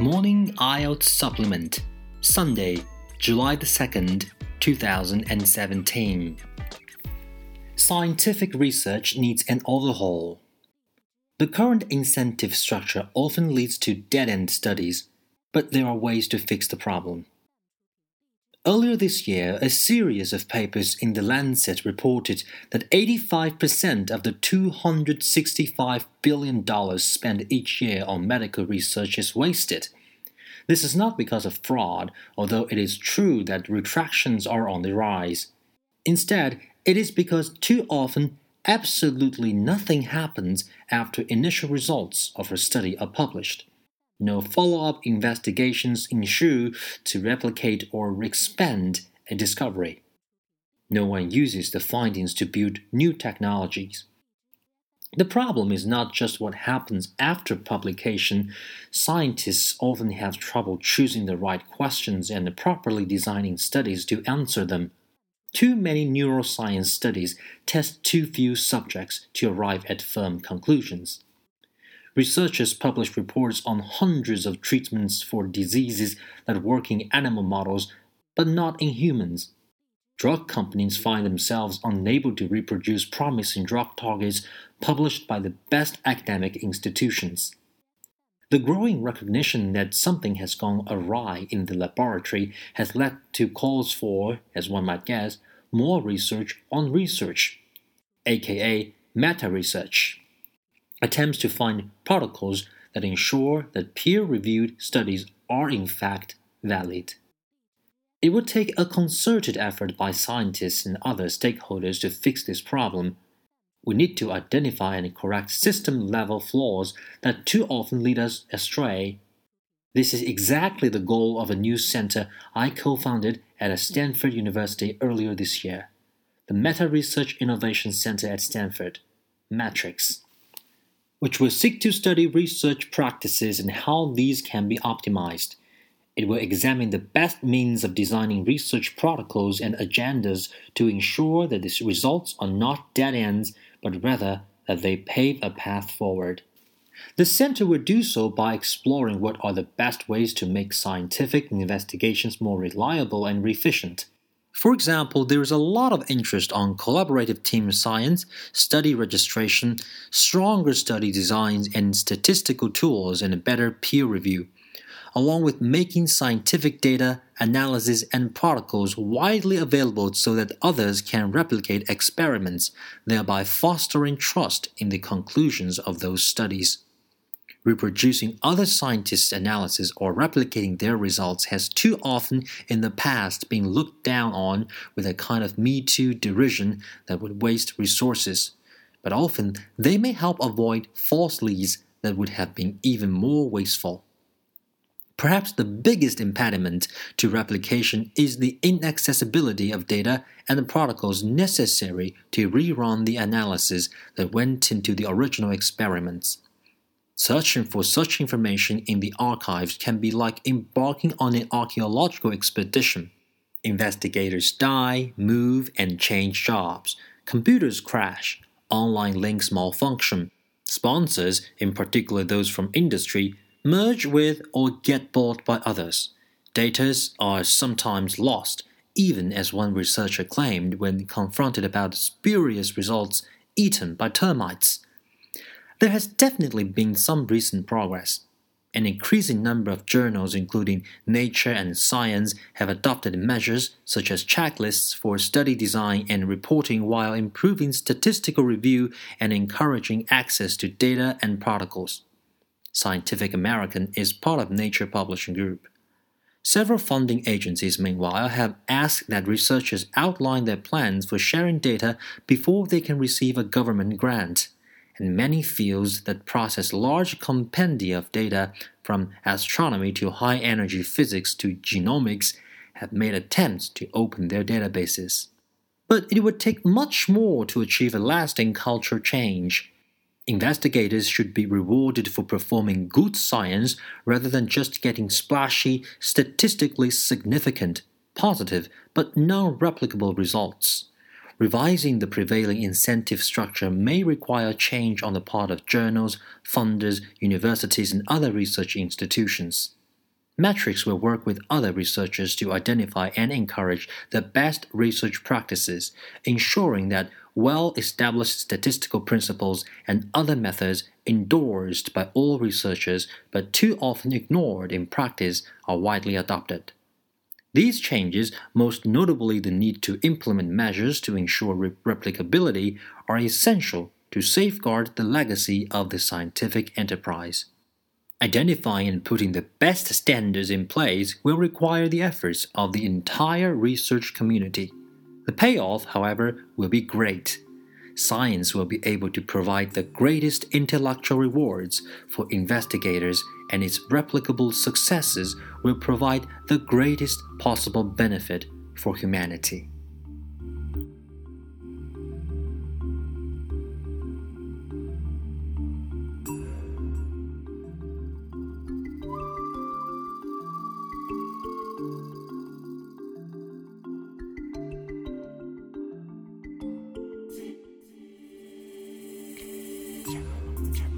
Morning IELTS Supplement, Sunday, July the 2nd, 2017. Scientific research needs an overhaul. The current incentive structure often leads to dead end studies, but there are ways to fix the problem. Earlier this year, a series of papers in The Lancet reported that 85% of the $265 billion spent each year on medical research is wasted. This is not because of fraud, although it is true that retractions are on the rise. Instead, it is because too often absolutely nothing happens after initial results of a study are published. No follow up investigations ensue to replicate or expand a discovery. No one uses the findings to build new technologies. The problem is not just what happens after publication. Scientists often have trouble choosing the right questions and properly designing studies to answer them. Too many neuroscience studies test too few subjects to arrive at firm conclusions. Researchers publish reports on hundreds of treatments for diseases that work in animal models but not in humans. Drug companies find themselves unable to reproduce promising drug targets published by the best academic institutions. The growing recognition that something has gone awry in the laboratory has led to calls for, as one might guess, more research on research, aka meta research attempts to find protocols that ensure that peer reviewed studies are in fact valid. It would take a concerted effort by scientists and other stakeholders to fix this problem. We need to identify and correct system level flaws that too often lead us astray. This is exactly the goal of a new center I co founded at Stanford University earlier this year the Meta Research Innovation Center at Stanford, Metrics which will seek to study research practices and how these can be optimized. It will examine the best means of designing research protocols and agendas to ensure that these results are not dead ends, but rather that they pave a path forward. The center will do so by exploring what are the best ways to make scientific investigations more reliable and efficient. For example, there is a lot of interest on collaborative team science, study registration, stronger study designs, and statistical tools and a better peer review, along with making scientific data, analysis, and protocols widely available so that others can replicate experiments, thereby fostering trust in the conclusions of those studies. Reproducing other scientists' analysis or replicating their results has too often in the past been looked down on with a kind of Me Too derision that would waste resources. But often they may help avoid false leads that would have been even more wasteful. Perhaps the biggest impediment to replication is the inaccessibility of data and the protocols necessary to rerun the analysis that went into the original experiments. Searching for such information in the archives can be like embarking on an archaeological expedition. Investigators die, move, and change jobs. Computers crash. Online links malfunction. Sponsors, in particular those from industry, merge with or get bought by others. Datas are sometimes lost, even as one researcher claimed when confronted about spurious results eaten by termites. There has definitely been some recent progress. An increasing number of journals, including Nature and Science, have adopted measures such as checklists for study design and reporting while improving statistical review and encouraging access to data and protocols. Scientific American is part of Nature Publishing Group. Several funding agencies, meanwhile, have asked that researchers outline their plans for sharing data before they can receive a government grant and many fields that process large compendia of data from astronomy to high energy physics to genomics have made attempts to open their databases. But it would take much more to achieve a lasting culture change. Investigators should be rewarded for performing good science rather than just getting splashy, statistically significant, positive, but non replicable results. Revising the prevailing incentive structure may require change on the part of journals, funders, universities, and other research institutions. Metrics will work with other researchers to identify and encourage the best research practices, ensuring that well established statistical principles and other methods endorsed by all researchers but too often ignored in practice are widely adopted. These changes, most notably the need to implement measures to ensure re- replicability, are essential to safeguard the legacy of the scientific enterprise. Identifying and putting the best standards in place will require the efforts of the entire research community. The payoff, however, will be great. Science will be able to provide the greatest intellectual rewards for investigators, and its replicable successes will provide the greatest possible benefit for humanity. Чао. Чао.